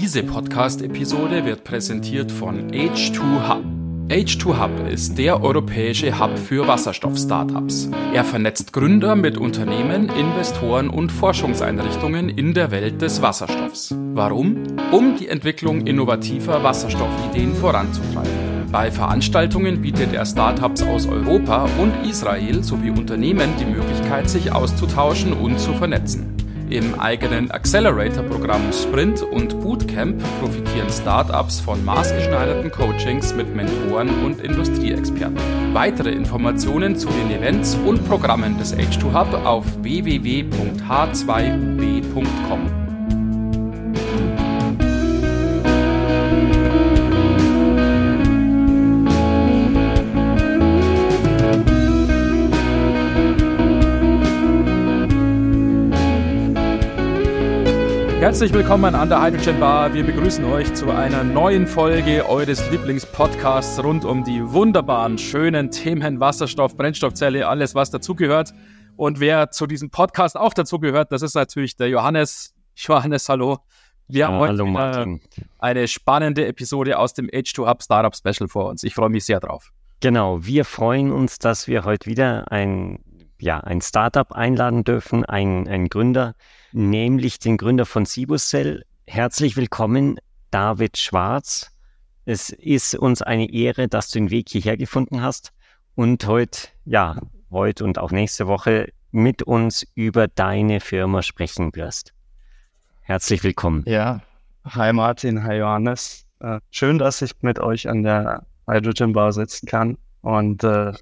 Diese Podcast-Episode wird präsentiert von H2Hub. H2Hub ist der europäische Hub für Wasserstoff-Startups. Er vernetzt Gründer mit Unternehmen, Investoren und Forschungseinrichtungen in der Welt des Wasserstoffs. Warum? Um die Entwicklung innovativer Wasserstoffideen voranzutreiben. Bei Veranstaltungen bietet er Startups aus Europa und Israel sowie Unternehmen die Möglichkeit, sich auszutauschen und zu vernetzen. Im eigenen Accelerator-Programm Sprint und Bootcamp profitieren Startups von maßgeschneiderten Coachings mit Mentoren und Industrieexperten. Weitere Informationen zu den Events und Programmen des H2 Hub auf www.h2ub.com. Herzlich willkommen an der Hydrogen Bar. Wir begrüßen euch zu einer neuen Folge eures Lieblingspodcasts rund um die wunderbaren, schönen Themen Wasserstoff, Brennstoffzelle, alles was dazugehört. Und wer zu diesem Podcast auch dazugehört, das ist natürlich der Johannes. Johannes, hallo. Wir haben heute hallo, eine spannende Episode aus dem H2 Hub Startup Special vor uns. Ich freue mich sehr drauf. Genau, wir freuen uns, dass wir heute wieder ein, ja, ein Startup einladen dürfen, einen, einen Gründer, nämlich den Gründer von Cibuscell. Herzlich willkommen, David Schwarz. Es ist uns eine Ehre, dass du den Weg hierher gefunden hast und heute, ja, heute und auch nächste Woche mit uns über deine Firma sprechen wirst. Herzlich willkommen. Ja, hi Martin, hi Johannes. Äh, schön, dass ich mit euch an der Hydrogen Bar sitzen kann und äh,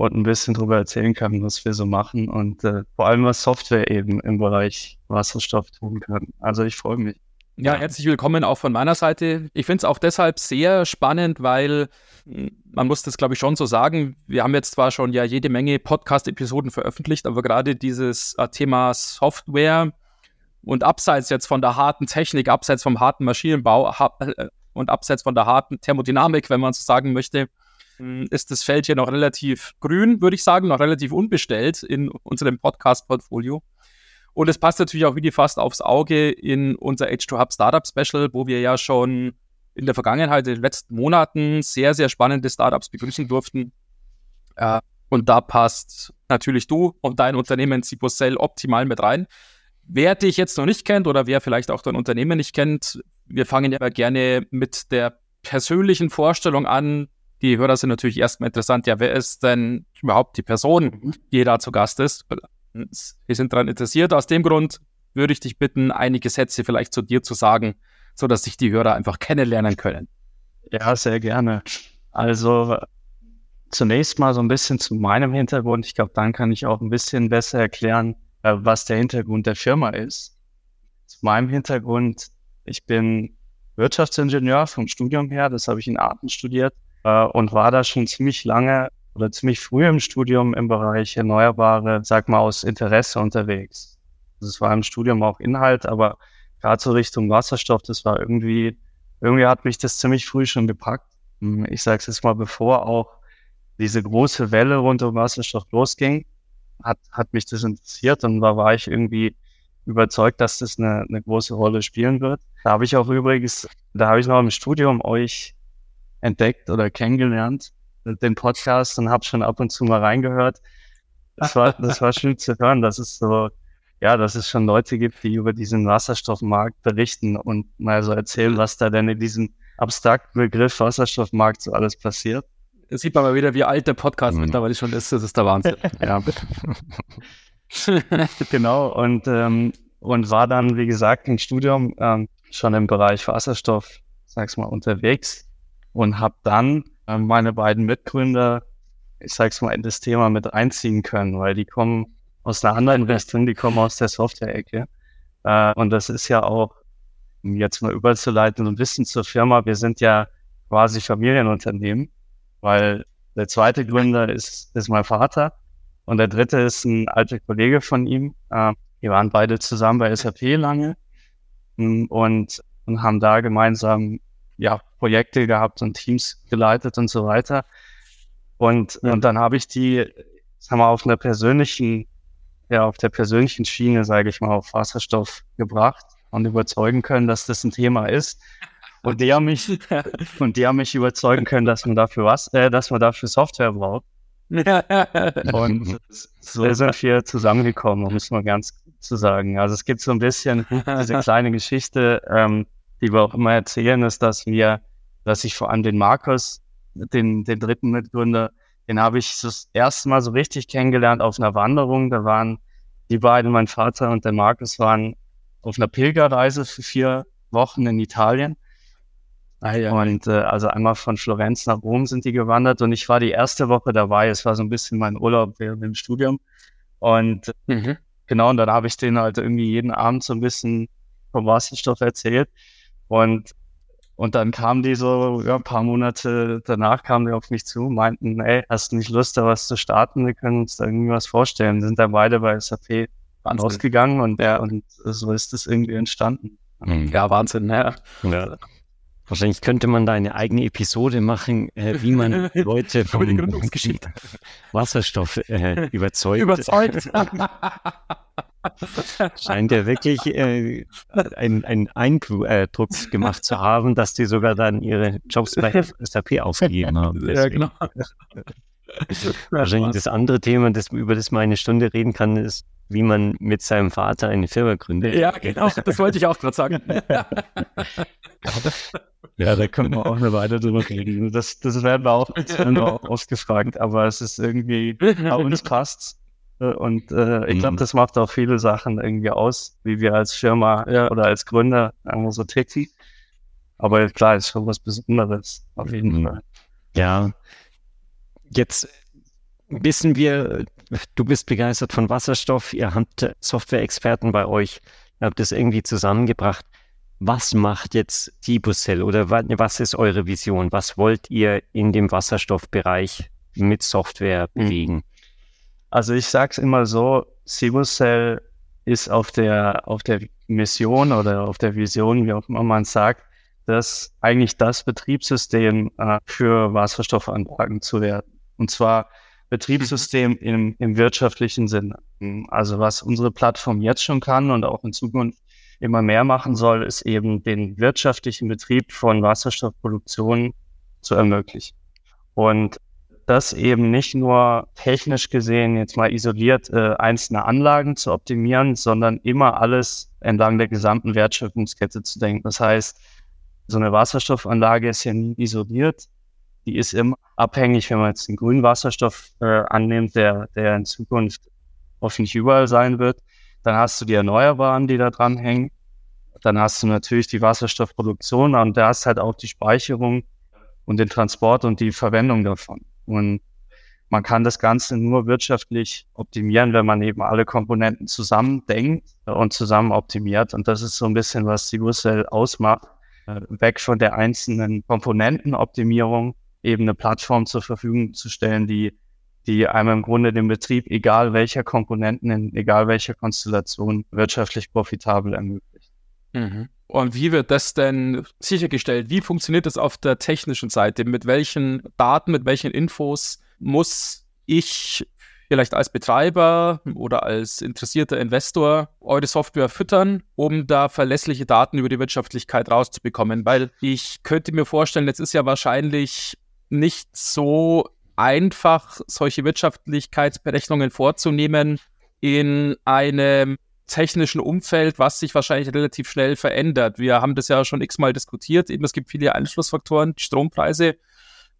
und ein bisschen darüber erzählen kann, was wir so machen und äh, vor allem was Software eben im Bereich Wasserstoff tun kann. Also ich freue mich. Ja, herzlich willkommen auch von meiner Seite. Ich finde es auch deshalb sehr spannend, weil man muss das, glaube ich, schon so sagen. Wir haben jetzt zwar schon ja jede Menge Podcast-Episoden veröffentlicht, aber gerade dieses äh, Thema Software und abseits jetzt von der harten Technik, abseits vom harten Maschinenbau äh, und abseits von der harten Thermodynamik, wenn man so sagen möchte, ist das Feld hier noch relativ grün, würde ich sagen, noch relativ unbestellt in unserem Podcast-Portfolio. Und es passt natürlich auch wie die fast aufs Auge in unser H2 Hub Startup Special, wo wir ja schon in der Vergangenheit, in den letzten Monaten, sehr, sehr spannende Startups begrüßen durften. Äh, und da passt natürlich du und dein Unternehmen Cipocell optimal mit rein. Wer dich jetzt noch nicht kennt oder wer vielleicht auch dein Unternehmen nicht kennt, wir fangen ja gerne mit der persönlichen Vorstellung an, die Hörer sind natürlich erstmal interessant, ja, wer ist denn überhaupt die Person, die da zu Gast ist? Wir sind daran interessiert. Aus dem Grund würde ich dich bitten, einige Sätze vielleicht zu dir zu sagen, sodass sich die Hörer einfach kennenlernen können. Ja, sehr gerne. Also zunächst mal so ein bisschen zu meinem Hintergrund. Ich glaube, dann kann ich auch ein bisschen besser erklären, äh, was der Hintergrund der Firma ist. Zu meinem Hintergrund, ich bin Wirtschaftsingenieur vom Studium her, das habe ich in Aachen studiert äh, und war da schon ziemlich lange oder ziemlich früh im Studium im Bereich Erneuerbare, sag mal, aus Interesse unterwegs. Das war im Studium auch Inhalt, aber gerade so Richtung Wasserstoff, das war irgendwie, irgendwie hat mich das ziemlich früh schon gepackt. Hm, ich sage es jetzt mal, bevor auch diese große Welle rund um Wasserstoff losging, hat, hat mich das interessiert und da war ich irgendwie überzeugt, dass das eine, eine große Rolle spielen wird. Da habe ich auch übrigens, da habe ich noch im Studium euch entdeckt oder kennengelernt, den Podcast und habe schon ab und zu mal reingehört. Das war, das war schön zu hören, dass es so, ja, dass es schon Leute gibt, die über diesen Wasserstoffmarkt berichten und mal so erzählen, was da denn in diesem abstrakten Begriff Wasserstoffmarkt so alles passiert. Das sieht man mal wieder, wie alt der Podcast mhm. mittlerweile schon ist. Das ist der Wahnsinn. ja. genau. Und, ähm, und war dann, wie gesagt, im Studium ähm, schon im Bereich Wasserstoff, sag's mal, unterwegs und habe dann äh, meine beiden Mitgründer, ich sag's mal, in das Thema mit einziehen können, weil die kommen aus einer anderen Richtung, die kommen aus der Software-Ecke. Äh, und das ist ja auch, um jetzt mal überzuleiten und Wissen zur Firma, wir sind ja quasi Familienunternehmen, weil der zweite Gründer ist, ist mein Vater und der dritte ist ein alter Kollege von ihm. Äh, wir waren beide zusammen bei SAP lange mm, und, und haben da gemeinsam ja, Projekte gehabt und Teams geleitet und so weiter. Und, ja. und dann habe ich die, sagen wir, auf einer persönlichen, ja, auf der persönlichen Schiene, sage ich mal, auf Wasserstoff gebracht. und überzeugen können, dass das ein Thema ist. Und die haben mich, und die haben mich überzeugen können, dass man dafür was, äh, dass man dafür Software braucht. und so sind wir zusammengekommen, um es mal ganz zu sagen. Also es gibt so ein bisschen diese kleine Geschichte, ähm, die wir auch immer erzählen, ist, dass wir, dass ich vor allem den Markus, den, den dritten Mitgründer, den habe ich das erste Mal so richtig kennengelernt auf einer Wanderung. Da waren die beiden, mein Vater und der Markus, waren auf einer Pilgerreise für vier Wochen in Italien. Ah, ja. Und äh, also einmal von Florenz nach Rom sind die gewandert und ich war die erste Woche dabei. Es war so ein bisschen mein Urlaub während dem Studium. Und mhm. genau, und dann habe ich denen halt irgendwie jeden Abend so ein bisschen vom Wasserstoff erzählt. Und, und dann kamen die so, ja, ein paar Monate danach kamen die auf mich zu, meinten, ey, hast du nicht Lust, da was zu starten? Wir können uns da irgendwie was vorstellen. sind dann beide bei SAP rausgegangen und, ja, und so ist es irgendwie entstanden. Ja, Wahnsinn, ja. ja. Wahrscheinlich könnte man da eine eigene Episode machen, äh, wie man Leute vom Wasserstoff äh, überzeugt. Überzeugt. Scheint ja wirklich äh, einen Eindruck gemacht zu haben, dass die sogar dann ihre Jobs bei SAP aufgegeben haben. Deswegen. Ja, genau. Wahrscheinlich das andere Thema, das, über das man eine Stunde reden kann, ist, wie man mit seinem Vater eine Firma gründet. Ja, genau, das wollte ich auch gerade sagen. Ja, da können wir auch eine Weile drüber reden. Das, das werden wir auch, werden wir auch ausgefragt, aber es ist irgendwie, bei uns passt Und äh, ich glaube, mhm. das macht auch viele Sachen irgendwie aus, wie wir als Firma ja. oder als Gründer einfach so ticken. Aber klar, ist schon was Besonderes, auf jeden mhm. Fall. Ja, jetzt wissen wir, du bist begeistert von Wasserstoff, ihr habt Software-Experten bei euch, ihr habt das irgendwie zusammengebracht was macht jetzt Tibuscell oder was ist eure Vision? Was wollt ihr in dem Wasserstoffbereich mit Software hm. bewegen? Also ich sage es immer so, Cibuscell ist auf der, auf der Mission oder auf der Vision, wie auch immer man sagt, dass eigentlich das Betriebssystem äh, für Wasserstoffanlagen zu werden. Und zwar Betriebssystem im, im wirtschaftlichen Sinne. Also was unsere Plattform jetzt schon kann und auch in Zukunft immer mehr machen soll, ist eben den wirtschaftlichen Betrieb von Wasserstoffproduktion zu ermöglichen. Und das eben nicht nur technisch gesehen jetzt mal isoliert äh, einzelne Anlagen zu optimieren, sondern immer alles entlang der gesamten Wertschöpfungskette zu denken. Das heißt, so eine Wasserstoffanlage ist ja nie isoliert. Die ist immer abhängig, wenn man jetzt den grünen Wasserstoff äh, annimmt, der, der in Zukunft hoffentlich überall sein wird, dann hast du die Erneuerbaren, die da dranhängen. Dann hast du natürlich die Wasserstoffproduktion und da hast halt auch die Speicherung und den Transport und die Verwendung davon. Und man kann das Ganze nur wirtschaftlich optimieren, wenn man eben alle Komponenten zusammen denkt und zusammen optimiert. Und das ist so ein bisschen, was die Ursel ausmacht. Äh, weg von der einzelnen Komponentenoptimierung eben eine Plattform zur Verfügung zu stellen, die die einem im Grunde den Betrieb, egal welcher Komponenten, in egal welcher Konstellation, wirtschaftlich profitabel ermöglicht. Mhm. Und wie wird das denn sichergestellt? Wie funktioniert das auf der technischen Seite? Mit welchen Daten, mit welchen Infos muss ich vielleicht als Betreiber oder als interessierter Investor eure Software füttern, um da verlässliche Daten über die Wirtschaftlichkeit rauszubekommen? Weil ich könnte mir vorstellen, jetzt ist ja wahrscheinlich nicht so einfach, solche Wirtschaftlichkeitsberechnungen vorzunehmen in einem technischen Umfeld, was sich wahrscheinlich relativ schnell verändert. Wir haben das ja schon x-mal diskutiert. Eben, es gibt viele Einflussfaktoren. Strompreise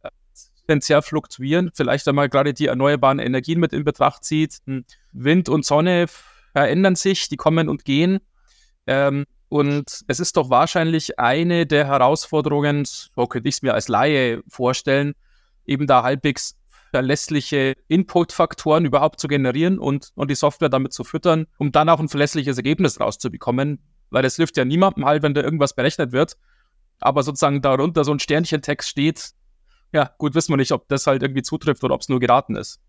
äh, sehr fluktuieren. Vielleicht einmal gerade die erneuerbaren Energien mit in Betracht zieht. Hm, Wind und Sonne verändern sich, die kommen und gehen. Ähm, und es ist doch wahrscheinlich eine der Herausforderungen, so könnte ich es mir als Laie vorstellen, eben da halbwegs verlässliche Input-Faktoren überhaupt zu generieren und, und die Software damit zu füttern, um dann auch ein verlässliches Ergebnis rauszubekommen. Weil es hilft ja niemandem halt, wenn da irgendwas berechnet wird. Aber sozusagen darunter so ein Sternchentext steht, ja, gut, wissen wir nicht, ob das halt irgendwie zutrifft oder ob es nur geraten ist.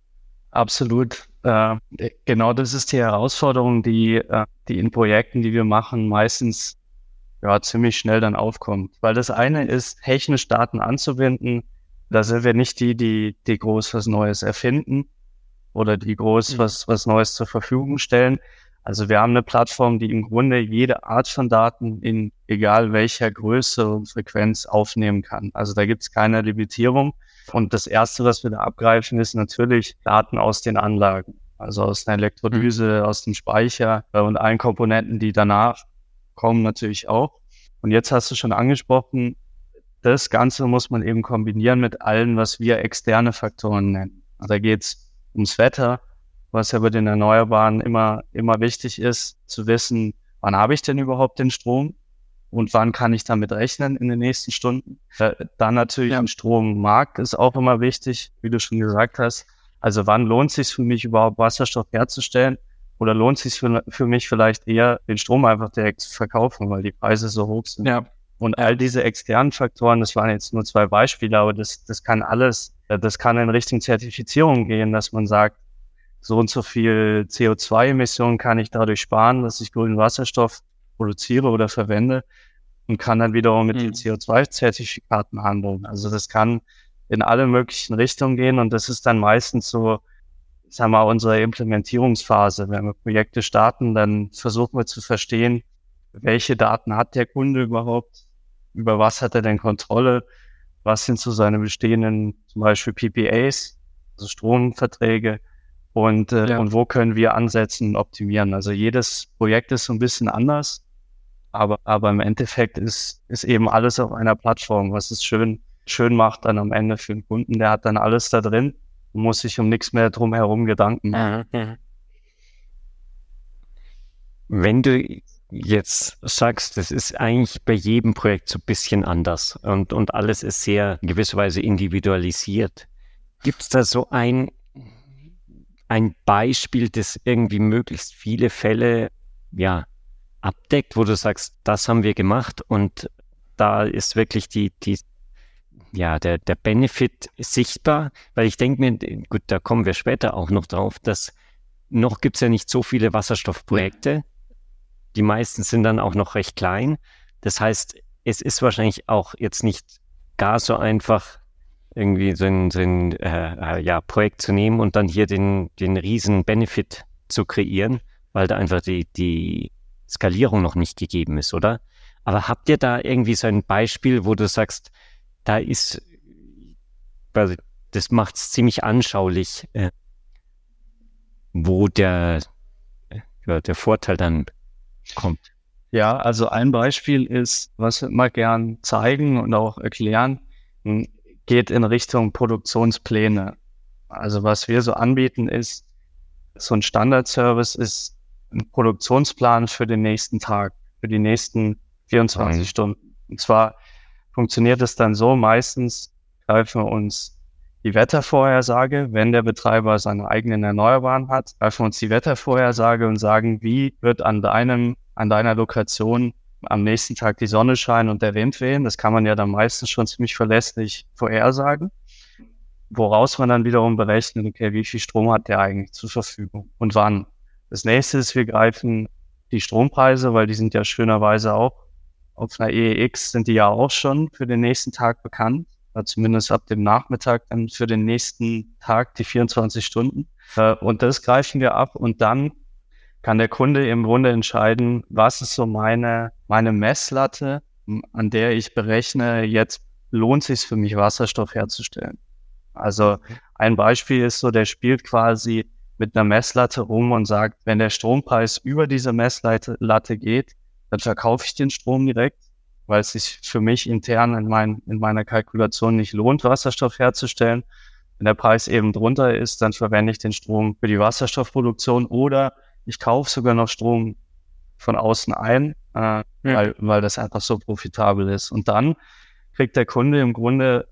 Absolut. Äh, genau das ist die Herausforderung, die, äh, die in Projekten, die wir machen, meistens ja, ziemlich schnell dann aufkommt. Weil das eine ist, technisch Daten anzuwenden, da sind wir nicht die, die, die groß was Neues erfinden oder die groß mhm. was, was Neues zur Verfügung stellen. Also wir haben eine Plattform, die im Grunde jede Art von Daten in egal welcher Größe und Frequenz aufnehmen kann. Also da gibt es keine Limitierung. Und das Erste, was wir da abgreifen, ist natürlich Daten aus den Anlagen. Also aus der Elektrolyse, mhm. aus dem Speicher äh, und allen Komponenten, die danach kommen natürlich auch. Und jetzt hast du schon angesprochen, das Ganze muss man eben kombinieren mit allen, was wir externe Faktoren nennen. Also da geht es ums Wetter, was ja bei den Erneuerbaren immer, immer wichtig ist, zu wissen, wann habe ich denn überhaupt den Strom und wann kann ich damit rechnen in den nächsten Stunden. Äh, dann natürlich ja. ein Strommarkt ist auch immer wichtig, wie du schon gesagt hast. Also wann lohnt es sich für mich überhaupt Wasserstoff herzustellen? Oder lohnt es sich für, für mich vielleicht eher, den Strom einfach direkt zu verkaufen, weil die Preise so hoch sind? Ja. Und all diese externen Faktoren, das waren jetzt nur zwei Beispiele, aber das, das kann alles, äh, das kann in Richtung Zertifizierung gehen, dass man sagt, so und so viel CO2-Emissionen kann ich dadurch sparen, dass ich grünen Wasserstoff produziere oder verwende und kann dann wiederum mit mhm. den CO2-Zertifikaten handeln. Also das kann in alle möglichen Richtungen gehen und das ist dann meistens so, sagen wir mal, unsere Implementierungsphase. Wenn wir Projekte starten, dann versuchen wir zu verstehen, welche Daten hat der Kunde überhaupt, über was hat er denn Kontrolle, was sind so seine bestehenden zum Beispiel PPAs, also Stromverträge, und, äh, ja. und wo können wir ansetzen und optimieren. Also jedes Projekt ist so ein bisschen anders, aber, aber im Endeffekt ist, ist eben alles auf einer Plattform, was es schön, schön macht dann am Ende für den Kunden. Der hat dann alles da drin und muss sich um nichts mehr drumherum Gedanken machen. Mhm. Wenn du jetzt sagst, das ist eigentlich bei jedem Projekt so ein bisschen anders und, und alles ist sehr in gewisser Weise individualisiert. Gibt es da so ein ein Beispiel, das irgendwie möglichst viele Fälle ja abdeckt, wo du sagst, das haben wir gemacht und da ist wirklich die, die ja, der, der Benefit sichtbar, weil ich denke mir, gut, da kommen wir später auch noch drauf, dass noch gibt es ja nicht so viele Wasserstoffprojekte. Die meisten sind dann auch noch recht klein. Das heißt, es ist wahrscheinlich auch jetzt nicht gar so einfach, irgendwie so ein, so ein äh, äh, ja, Projekt zu nehmen und dann hier den, den riesen Benefit zu kreieren, weil da einfach die, die Skalierung noch nicht gegeben ist, oder? Aber habt ihr da irgendwie so ein Beispiel, wo du sagst, da ist, also das macht es ziemlich anschaulich, äh, wo der, ja, der Vorteil dann kommt? Ja, also ein Beispiel ist, was wir mal gern zeigen und auch erklären, hm, geht in Richtung Produktionspläne. Also was wir so anbieten ist, so ein Standardservice ist ein Produktionsplan für den nächsten Tag, für die nächsten 24 mhm. Stunden. Und zwar funktioniert es dann so, meistens greifen wir uns die Wettervorhersage, wenn der Betreiber seine eigenen Erneuerbaren hat, greifen uns die Wettervorhersage und sagen, wie wird an deinem, an deiner Lokation am nächsten Tag die Sonne scheinen und der Wind wehen. Das kann man ja dann meistens schon ziemlich verlässlich vorhersagen. Woraus man dann wiederum berechnet, okay, wie viel Strom hat der eigentlich zur Verfügung und wann. Das nächste ist, wir greifen die Strompreise, weil die sind ja schönerweise auch auf einer EEX sind die ja auch schon für den nächsten Tag bekannt. Zumindest ab dem Nachmittag dann für den nächsten Tag, die 24 Stunden. Äh, und das greifen wir ab und dann kann der Kunde im Grunde entscheiden, was ist so meine, meine Messlatte, an der ich berechne, jetzt lohnt sich für mich Wasserstoff herzustellen. Also ein Beispiel ist so, der spielt quasi mit einer Messlatte rum und sagt, wenn der Strompreis über diese Messlatte geht, dann verkaufe ich den Strom direkt, weil es sich für mich intern in, mein, in meiner Kalkulation nicht lohnt, Wasserstoff herzustellen. Wenn der Preis eben drunter ist, dann verwende ich den Strom für die Wasserstoffproduktion oder ich kaufe sogar noch Strom von außen ein, äh, ja. weil, weil das einfach so profitabel ist. Und dann kriegt der Kunde im Grunde,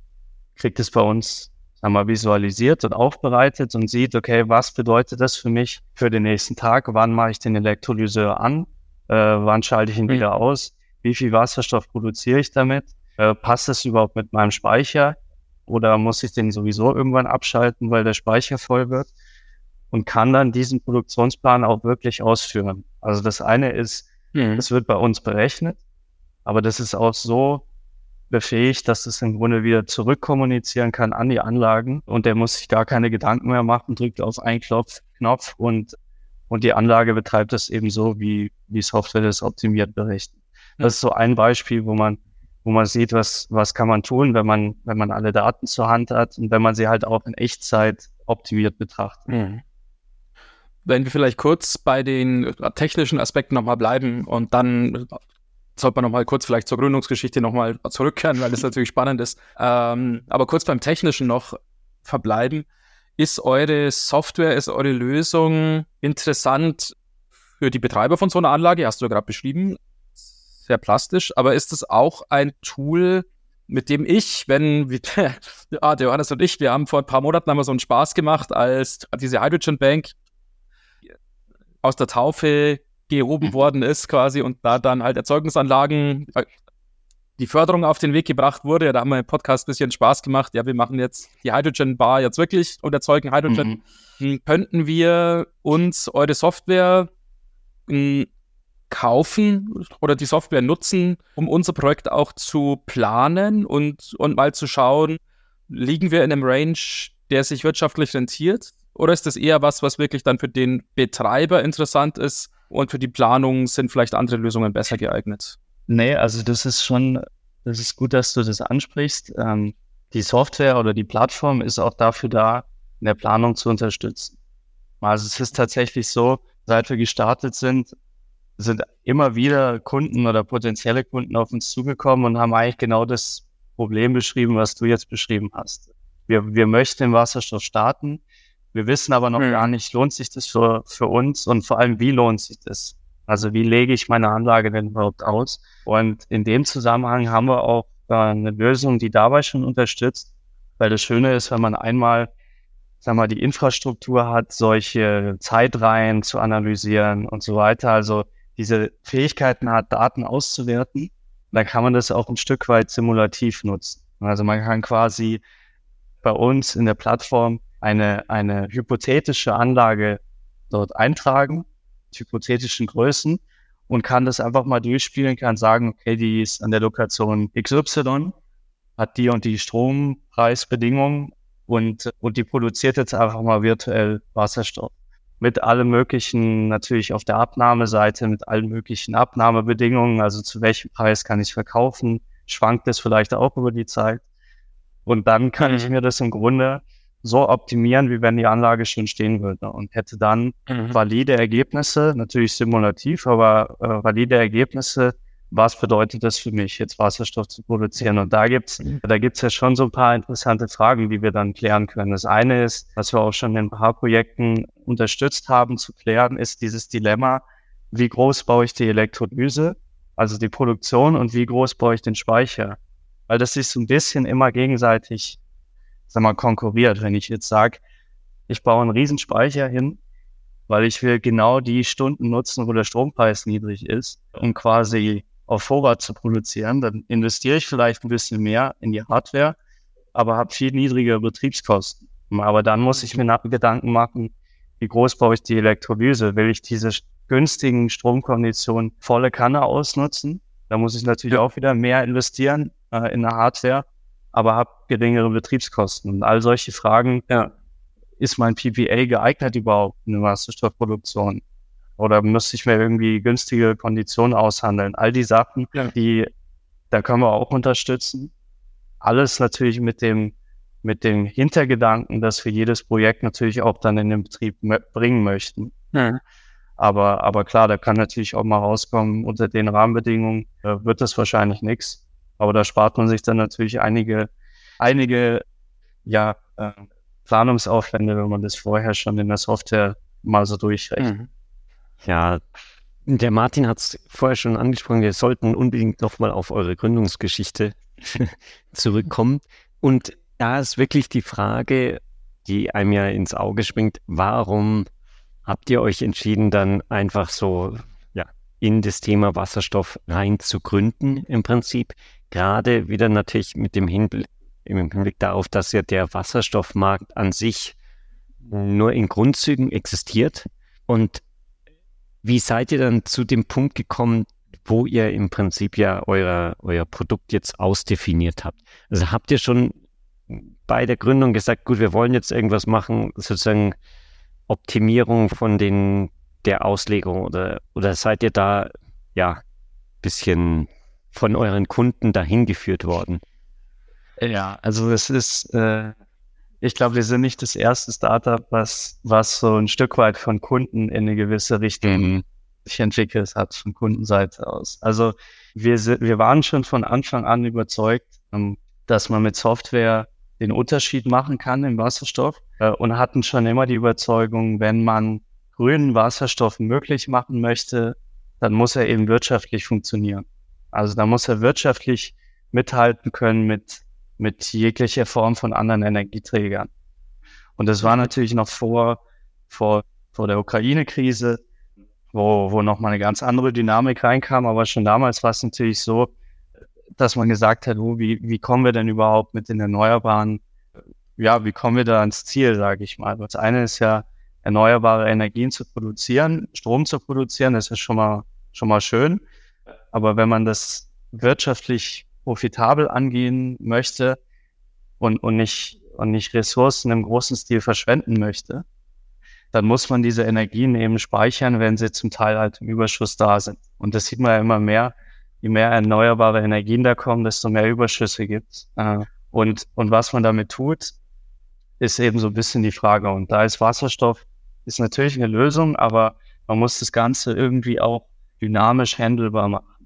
kriegt es bei uns sagen wir, visualisiert und aufbereitet und sieht, okay, was bedeutet das für mich für den nächsten Tag? Wann mache ich den Elektrolyseur an? Äh, wann schalte ich ihn mhm. wieder aus? Wie viel Wasserstoff produziere ich damit? Äh, passt das überhaupt mit meinem Speicher? Oder muss ich den sowieso irgendwann abschalten, weil der Speicher voll wird? und kann dann diesen Produktionsplan auch wirklich ausführen. Also das eine ist, mhm. das wird bei uns berechnet, aber das ist auch so befähigt, dass es im Grunde wieder zurückkommunizieren kann an die Anlagen und der muss sich gar keine Gedanken mehr machen, drückt auf einen Knopf, Knopf und und die Anlage betreibt das eben so, wie, wie Software das optimiert berechnet. Das ist so ein Beispiel, wo man, wo man sieht, was, was kann man tun, wenn man, wenn man alle Daten zur Hand hat und wenn man sie halt auch in Echtzeit optimiert betrachtet. Mhm. Wenn wir vielleicht kurz bei den technischen Aspekten nochmal bleiben und dann sollte man nochmal kurz vielleicht zur Gründungsgeschichte nochmal zurückkehren, weil das natürlich spannend ist. Ähm, aber kurz beim Technischen noch verbleiben. Ist eure Software, ist eure Lösung interessant für die Betreiber von so einer Anlage? Hast du ja gerade beschrieben. Sehr plastisch. Aber ist es auch ein Tool, mit dem ich, wenn wie, ah, der Johannes und ich, wir haben vor ein paar Monaten haben wir so einen Spaß gemacht, als diese Hydrogen Bank aus der Taufe gehoben mhm. worden ist quasi und da dann halt Erzeugungsanlagen, äh, die Förderung auf den Weg gebracht wurde. Da haben wir im Podcast ein bisschen Spaß gemacht. Ja, wir machen jetzt die Hydrogen Bar jetzt wirklich und erzeugen Hydrogen. Mhm. Hm, könnten wir uns eure Software hm, kaufen oder die Software nutzen, um unser Projekt auch zu planen und, und mal zu schauen, liegen wir in einem Range, der sich wirtschaftlich rentiert? Oder ist das eher was, was wirklich dann für den Betreiber interessant ist und für die Planung sind vielleicht andere Lösungen besser geeignet? Nee, also das ist schon, das ist gut, dass du das ansprichst. Ähm, die Software oder die Plattform ist auch dafür da, in der Planung zu unterstützen. Also es ist tatsächlich so, seit wir gestartet sind, sind immer wieder Kunden oder potenzielle Kunden auf uns zugekommen und haben eigentlich genau das Problem beschrieben, was du jetzt beschrieben hast. Wir, wir möchten im Wasserstoff starten, wir wissen aber noch mhm. gar nicht, lohnt sich das für, für uns und vor allem, wie lohnt sich das? Also wie lege ich meine Anlage denn überhaupt aus? Und in dem Zusammenhang haben wir auch äh, eine Lösung, die dabei schon unterstützt, weil das Schöne ist, wenn man einmal, sag mal, die Infrastruktur hat, solche Zeitreihen zu analysieren und so weiter, also diese Fähigkeiten hat, Daten auszuwerten, dann kann man das auch ein Stück weit simulativ nutzen. Also man kann quasi bei uns in der Plattform eine, eine hypothetische Anlage dort eintragen, hypothetischen Größen und kann das einfach mal durchspielen, kann sagen, okay, die ist an der Lokation XY, hat die und die Strompreisbedingungen und, und die produziert jetzt einfach mal virtuell Wasserstoff. Mit allem möglichen, natürlich auf der Abnahmeseite, mit allen möglichen Abnahmebedingungen, also zu welchem Preis kann ich verkaufen, schwankt es vielleicht auch über die Zeit. Und dann kann mhm. ich mir das im Grunde so optimieren, wie wenn die Anlage schon stehen würde und hätte dann mhm. valide Ergebnisse, natürlich simulativ, aber äh, valide Ergebnisse, was bedeutet das für mich, jetzt Wasserstoff zu produzieren? Und da gibt's, da gibt's ja schon so ein paar interessante Fragen, die wir dann klären können. Das eine ist, was wir auch schon in ein paar Projekten unterstützt haben zu klären, ist dieses Dilemma, wie groß baue ich die Elektrolyse, also die Produktion und wie groß baue ich den Speicher? Weil das sich so ein bisschen immer gegenseitig sag mal, konkurriert. Wenn ich jetzt sage, ich baue einen Riesenspeicher hin, weil ich will genau die Stunden nutzen, wo der Strompreis niedrig ist, um quasi auf Vorrat zu produzieren, dann investiere ich vielleicht ein bisschen mehr in die Hardware, aber habe viel niedrigere Betriebskosten. Aber dann muss ich mir nach Gedanken machen, wie groß brauche ich die Elektrolyse? Will ich diese günstigen Stromkonditionen volle Kanne ausnutzen? Da muss ich natürlich auch wieder mehr investieren äh, in der Hardware aber habe geringere Betriebskosten. Und all solche Fragen, ja, ist mein PPA geeignet überhaupt in der Wasserstoffproduktion? Oder müsste ich mir irgendwie günstige Konditionen aushandeln? All die Sachen, ja. die, da können wir auch unterstützen. Alles natürlich mit dem, mit dem Hintergedanken, dass wir jedes Projekt natürlich auch dann in den Betrieb bringen möchten. Ja. Aber, aber klar, da kann natürlich auch mal rauskommen, unter den Rahmenbedingungen äh, wird das wahrscheinlich nichts. Aber da spart man sich dann natürlich einige, einige, ja, äh, Planungsaufwände, wenn man das vorher schon in der Software mal so durchrechnet. Mhm. Ja, der Martin hat es vorher schon angesprochen, wir sollten unbedingt nochmal auf eure Gründungsgeschichte zurückkommen. Und da ist wirklich die Frage, die einem ja ins Auge springt, warum habt ihr euch entschieden, dann einfach so ja, in das Thema Wasserstoff rein zu gründen im Prinzip? gerade wieder natürlich mit dem Hinblick, im Hinblick darauf, dass ja der Wasserstoffmarkt an sich nur in Grundzügen existiert. Und wie seid ihr dann zu dem Punkt gekommen, wo ihr im Prinzip ja euer, euer Produkt jetzt ausdefiniert habt? Also habt ihr schon bei der Gründung gesagt, gut, wir wollen jetzt irgendwas machen, sozusagen Optimierung von den der Auslegung oder, oder seid ihr da ja bisschen von euren Kunden dahin geführt worden? Ja, also es ist, äh, ich glaube, wir sind nicht das erste Startup, was, was so ein Stück weit von Kunden in eine gewisse Richtung mhm. sich entwickelt hat, von Kundenseite aus. Also wir, wir waren schon von Anfang an überzeugt, ähm, dass man mit Software den Unterschied machen kann im Wasserstoff äh, und hatten schon immer die Überzeugung, wenn man grünen Wasserstoff möglich machen möchte, dann muss er eben wirtschaftlich funktionieren. Also da muss er wirtschaftlich mithalten können mit, mit jeglicher Form von anderen Energieträgern. Und das war natürlich noch vor, vor, vor der Ukraine-Krise, wo, wo nochmal eine ganz andere Dynamik reinkam. Aber schon damals war es natürlich so, dass man gesagt hat, oh, wie, wie kommen wir denn überhaupt mit den Erneuerbaren, ja, wie kommen wir da ans Ziel, sage ich mal. Das eine ist ja, erneuerbare Energien zu produzieren, Strom zu produzieren, das ist schon mal, schon mal schön. Aber wenn man das wirtschaftlich profitabel angehen möchte und, und nicht, und nicht Ressourcen im großen Stil verschwenden möchte, dann muss man diese Energien eben speichern, wenn sie zum Teil halt im Überschuss da sind. Und das sieht man ja immer mehr. Je mehr erneuerbare Energien da kommen, desto mehr Überschüsse gibt äh, Und, und was man damit tut, ist eben so ein bisschen die Frage. Und da ist Wasserstoff, ist natürlich eine Lösung, aber man muss das Ganze irgendwie auch dynamisch handelbar machen.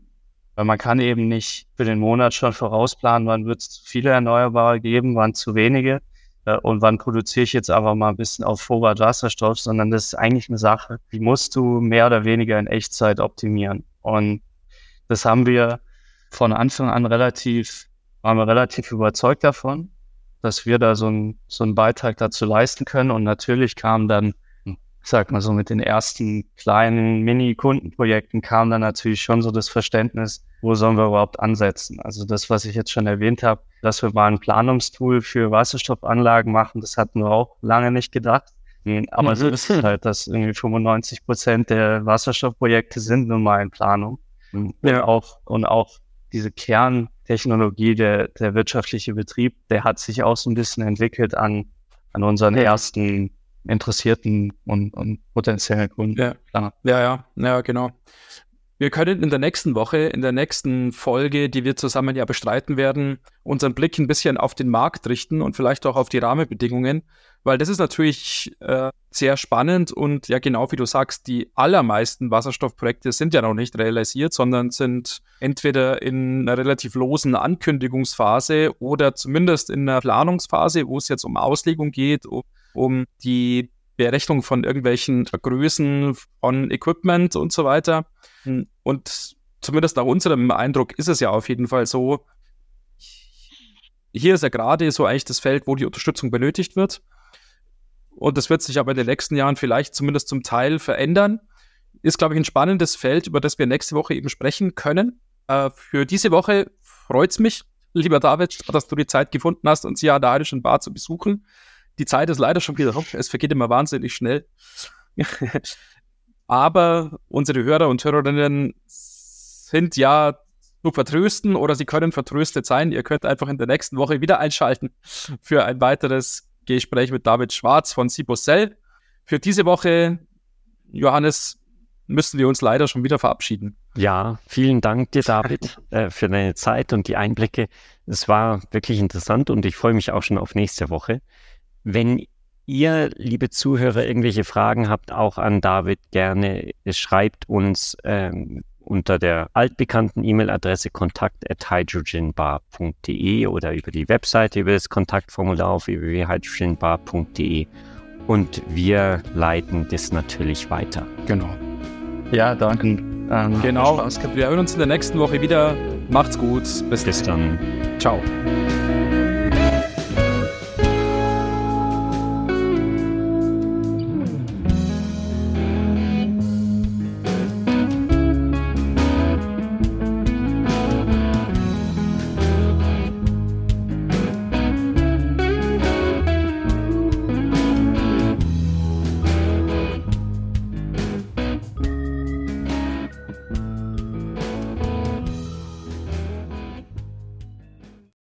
Weil man kann eben nicht für den Monat schon vorausplanen, wann wird es zu viele Erneuerbare geben, wann zu wenige äh, und wann produziere ich jetzt aber mal ein bisschen auf Vorrat Wasserstoff, sondern das ist eigentlich eine Sache, die musst du mehr oder weniger in Echtzeit optimieren. Und das haben wir von Anfang an relativ, waren wir relativ überzeugt davon, dass wir da so, ein, so einen Beitrag dazu leisten können. Und natürlich kam dann sag mal so, mit den ersten kleinen Mini-Kundenprojekten kam dann natürlich schon so das Verständnis, wo sollen wir überhaupt ansetzen. Also das, was ich jetzt schon erwähnt habe, dass wir mal ein Planungstool für Wasserstoffanlagen machen, das hatten wir auch lange nicht gedacht. Hm, aber mhm. so ist es halt, dass irgendwie 95 Prozent der Wasserstoffprojekte sind nun mal in Planung. Und ja. auch, und auch diese Kerntechnologie, der, der wirtschaftliche Betrieb, der hat sich auch so ein bisschen entwickelt an, an unseren ja. ersten interessierten und, und potenziellen Kunden. Ja. Ja, ja, ja, genau. Wir können in der nächsten Woche, in der nächsten Folge, die wir zusammen ja bestreiten werden, unseren Blick ein bisschen auf den Markt richten und vielleicht auch auf die Rahmenbedingungen, weil das ist natürlich äh, sehr spannend und ja genau wie du sagst, die allermeisten Wasserstoffprojekte sind ja noch nicht realisiert, sondern sind entweder in einer relativ losen Ankündigungsphase oder zumindest in einer Planungsphase, wo es jetzt um Auslegung geht, um um die Berechnung von irgendwelchen Größen von Equipment und so weiter. Hm, und zumindest nach unserem Eindruck ist es ja auf jeden Fall so, hier ist ja gerade so eigentlich das Feld, wo die Unterstützung benötigt wird. Und das wird sich aber in den nächsten Jahren vielleicht zumindest zum Teil verändern. Ist, glaube ich, ein spannendes Feld, über das wir nächste Woche eben sprechen können. Äh, für diese Woche freut es mich, lieber David, dass du die Zeit gefunden hast, uns hier an der Irischen Bar zu besuchen. Die Zeit ist leider schon wieder rum. Es vergeht immer wahnsinnig schnell. Aber unsere Hörer und Hörerinnen sind ja zu vertrösten oder sie können vertröstet sein. Ihr könnt einfach in der nächsten Woche wieder einschalten für ein weiteres Gespräch mit David Schwarz von Sibocell. Für diese Woche, Johannes, müssen wir uns leider schon wieder verabschieden. Ja, vielen Dank dir, David, äh, für deine Zeit und die Einblicke. Es war wirklich interessant und ich freue mich auch schon auf nächste Woche. Wenn ihr, liebe Zuhörer, irgendwelche Fragen habt, auch an David gerne, schreibt uns ähm, unter der altbekannten E-Mail-Adresse kontakt at hydrogenbar.de oder über die Webseite, über das Kontaktformular auf www.hydrogenbar.de und wir leiten das natürlich weiter. Genau. Ja, danke. Ähm, genau. Wir hören uns in der nächsten Woche wieder. Macht's gut. Bis, Bis dann. Ciao.